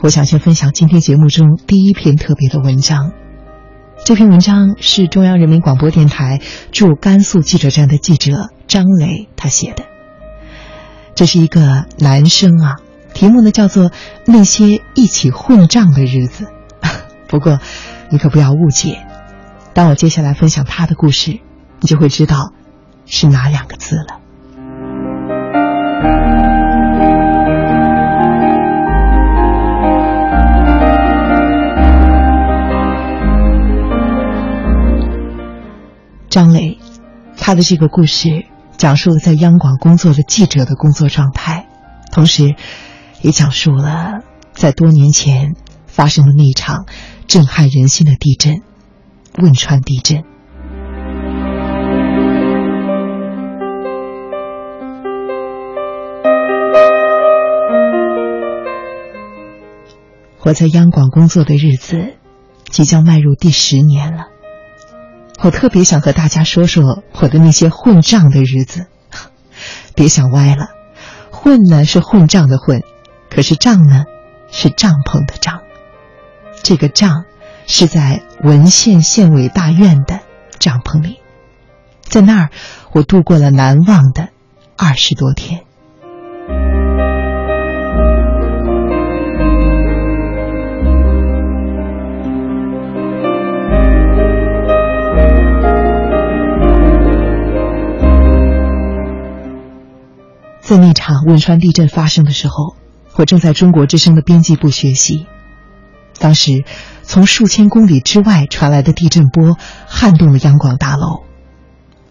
我想先分享今天节目中第一篇特别的文章。这篇文章是中央人民广播电台驻甘肃记者站的记者张磊他写的。这是一个男生啊，题目呢叫做《那些一起混账的日子》。不过，你可不要误解，当我接下来分享他的故事，你就会知道是哪两个字了。张磊，他的这个故事讲述了在央广工作的记者的工作状态，同时，也讲述了在多年前发生的那一场震撼人心的地震——汶川地震。我在央广工作的日子，即将迈入第十年了。我特别想和大家说说我的那些混账的日子，别想歪了，混呢是混账的混，可是账呢是帐篷的帐，这个帐是在文县县委大院的帐篷里，在那儿我度过了难忘的二十多天。在那场汶川地震发生的时候，我正在中国之声的编辑部学习。当时，从数千公里之外传来的地震波撼动了央广大楼，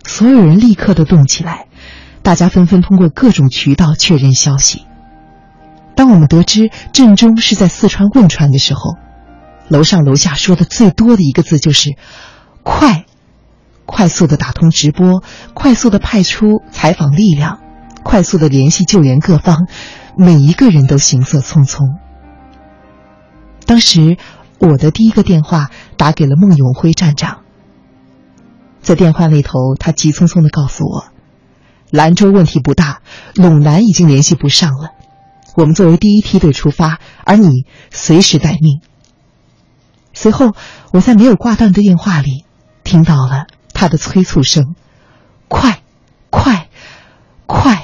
所有人立刻的动起来，大家纷纷通过各种渠道确认消息。当我们得知震中是在四川汶川的时候，楼上楼下说的最多的一个字就是“快”，快速的打通直播，快速的派出采访力量。快速的联系救援各方，每一个人都行色匆匆。当时，我的第一个电话打给了孟永辉站长。在电话那头，他急匆匆的告诉我，兰州问题不大，陇南已经联系不上了。我们作为第一梯队出发，而你随时待命。随后，我在没有挂断的电话里，听到了他的催促声：“快，快，快！”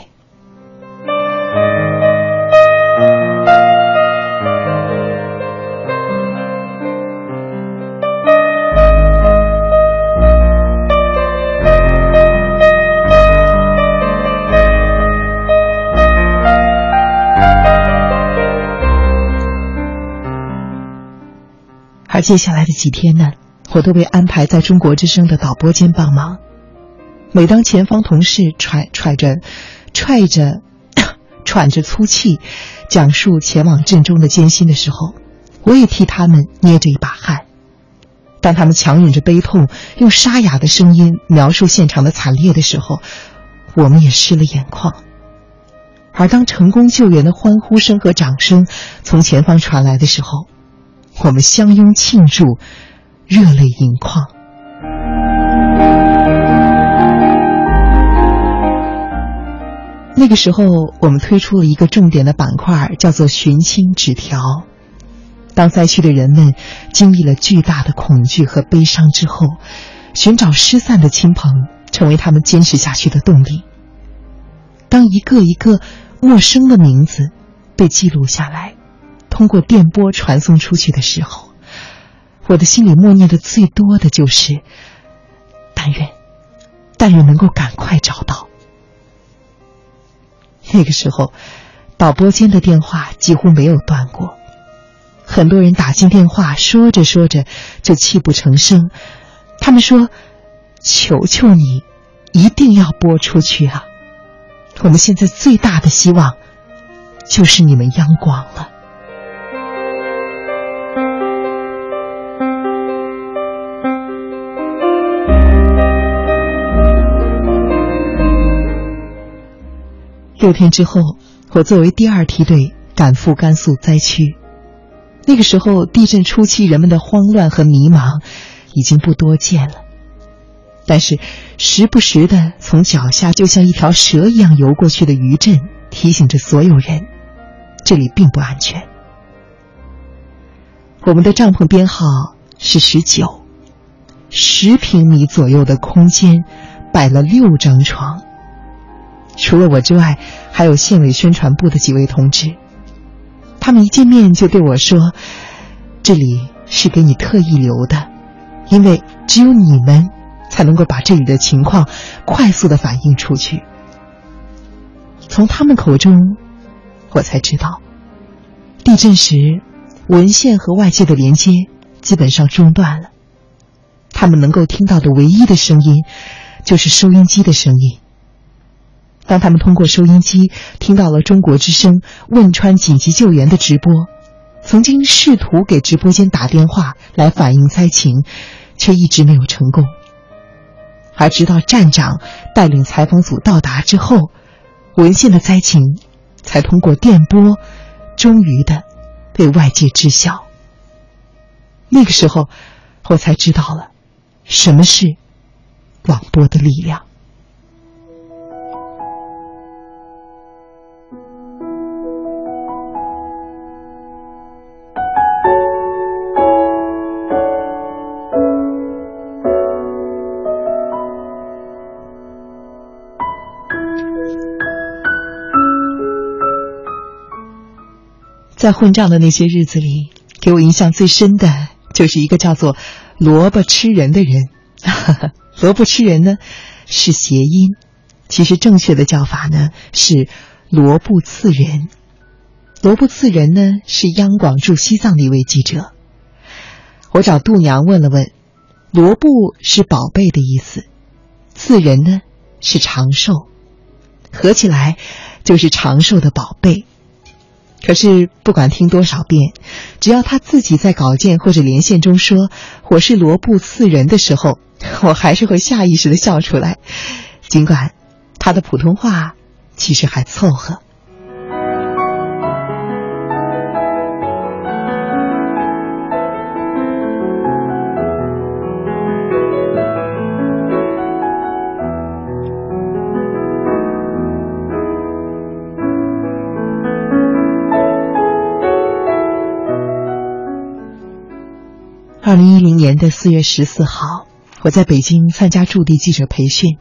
而接下来的几天呢，我都被安排在中国之声的导播间帮忙。每当前方同事揣揣着、踹着、喘着粗气，讲述前往震中的艰辛的时候，我也替他们捏着一把汗。当他们强忍着悲痛，用沙哑的声音描述现场的惨烈的时候，我们也湿了眼眶。而当成功救援的欢呼声和掌声从前方传来的时候，我们相拥庆祝，热泪盈眶。那个时候，我们推出了一个重点的板块，叫做“寻亲纸条”。当灾区的人们经历了巨大的恐惧和悲伤之后，寻找失散的亲朋，成为他们坚持下去的动力。当一个一个陌生的名字被记录下来。通过电波传送出去的时候，我的心里默念的最多的就是“但愿，但愿能够赶快找到。”那个时候，导播间的电话几乎没有断过，很多人打进电话，说着说着就泣不成声。他们说：“求求你，一定要播出去啊！我们现在最大的希望就是你们央广了。”六天之后，我作为第二梯队赶赴甘肃灾区。那个时候，地震初期人们的慌乱和迷茫已经不多见了，但是时不时的从脚下就像一条蛇一样游过去的余震，提醒着所有人，这里并不安全。我们的帐篷编号是十九，十平米左右的空间，摆了六张床。除了我之外，还有县委宣传部的几位同志。他们一见面就对我说：“这里是给你特意留的，因为只有你们才能够把这里的情况快速的反映出去。”从他们口中，我才知道，地震时文献和外界的连接基本上中断了，他们能够听到的唯一的声音就是收音机的声音。当他们通过收音机听到了中国之声汶川紧急救援的直播，曾经试图给直播间打电话来反映灾情，却一直没有成功。而直到站长带领采访组到达之后，文献的灾情才通过电波，终于的被外界知晓。那个时候，我才知道了什么是广播的力量。在混账的那些日子里，给我印象最深的就是一个叫做“萝卜吃人”的人。萝卜吃人呢，是谐音，其实正确的叫法呢是“罗布刺人”。罗布刺人呢是央广驻西藏的一位记者。我找度娘问了问，“罗布”是宝贝的意思，“刺人”呢是长寿，合起来就是长寿的宝贝。可是不管听多少遍，只要他自己在稿件或者连线中说“我是罗布四人”的时候，我还是会下意识的笑出来，尽管他的普通话其实还凑合。二零一零年的四月十四号，我在北京参加驻地记者培训。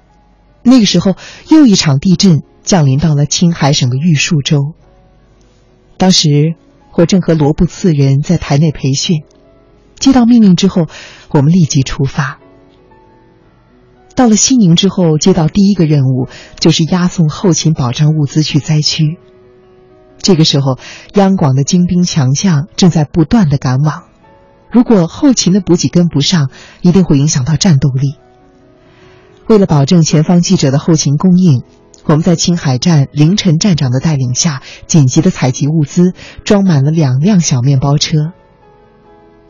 那个时候，又一场地震降临到了青海省的玉树州。当时，我正和罗布次人在台内培训。接到命令之后，我们立即出发。到了西宁之后，接到第一个任务就是押送后勤保障物资去灾区。这个时候，央广的精兵强将正在不断的赶往。如果后勤的补给跟不上，一定会影响到战斗力。为了保证前方记者的后勤供应，我们在青海站凌晨站长的带领下，紧急的采集物资，装满了两辆小面包车。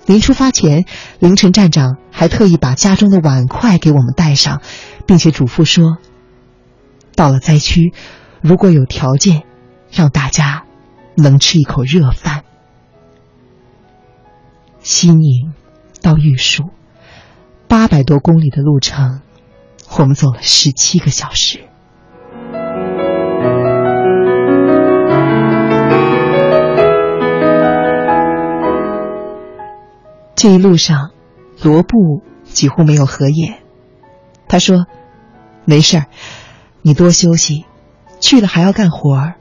临出发前，凌晨站长还特意把家中的碗筷给我们带上，并且嘱咐说：“到了灾区，如果有条件，让大家能吃一口热饭。”西宁到玉树，八百多公里的路程，我们走了十七个小时。这一路上，罗布几乎没有合眼。他说：“没事儿，你多休息，去了还要干活儿。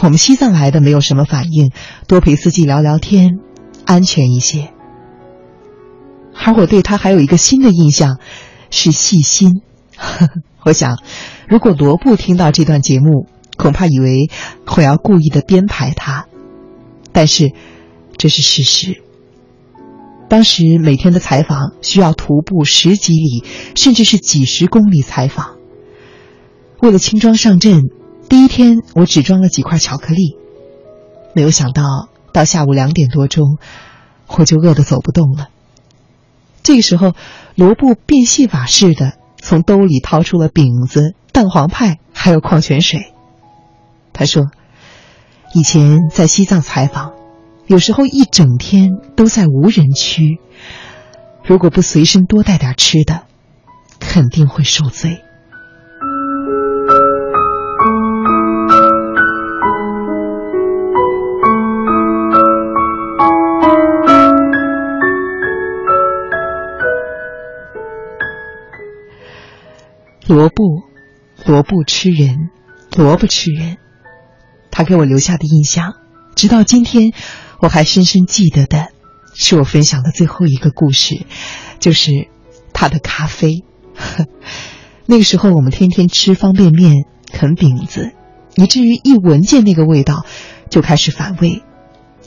我们西藏来的没有什么反应，多陪司机聊聊天。”安全一些，而我对他还有一个新的印象，是细心。我想，如果罗布听到这段节目，恐怕以为我要故意的编排他。但是，这是事实。当时每天的采访需要徒步十几里，甚至是几十公里采访。为了轻装上阵，第一天我只装了几块巧克力，没有想到。到下午两点多钟，我就饿得走不动了。这个时候，罗布变戏法似的从兜里掏出了饼子、蛋黄派，还有矿泉水。他说：“以前在西藏采访，有时候一整天都在无人区，如果不随身多带点吃的，肯定会受罪。”萝卜，萝卜吃人，萝卜吃人。他给我留下的印象，直到今天，我还深深记得的，是我分享的最后一个故事，就是他的咖啡。那个时候，我们天天吃方便面、啃饼子，以至于一闻见那个味道，就开始反胃。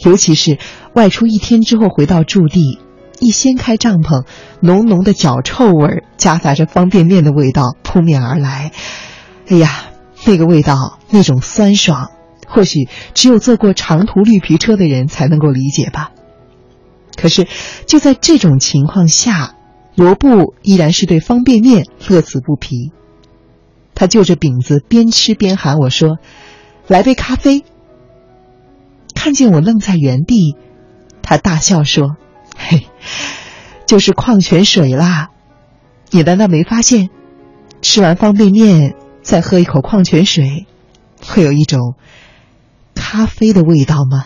尤其是外出一天之后回到驻地，一掀开帐篷，浓浓的脚臭味夹杂着方便面的味道扑面而来。哎呀，那个味道，那种酸爽。或许只有坐过长途绿皮车的人才能够理解吧。可是，就在这种情况下，罗布依然是对方便面乐此不疲。他就着饼子边吃边喊我说：“来杯咖啡。”看见我愣在原地，他大笑说：“，就是矿泉水啦！你难道没发现，吃完方便面再喝一口矿泉水，会有一种……”咖啡的味道吗？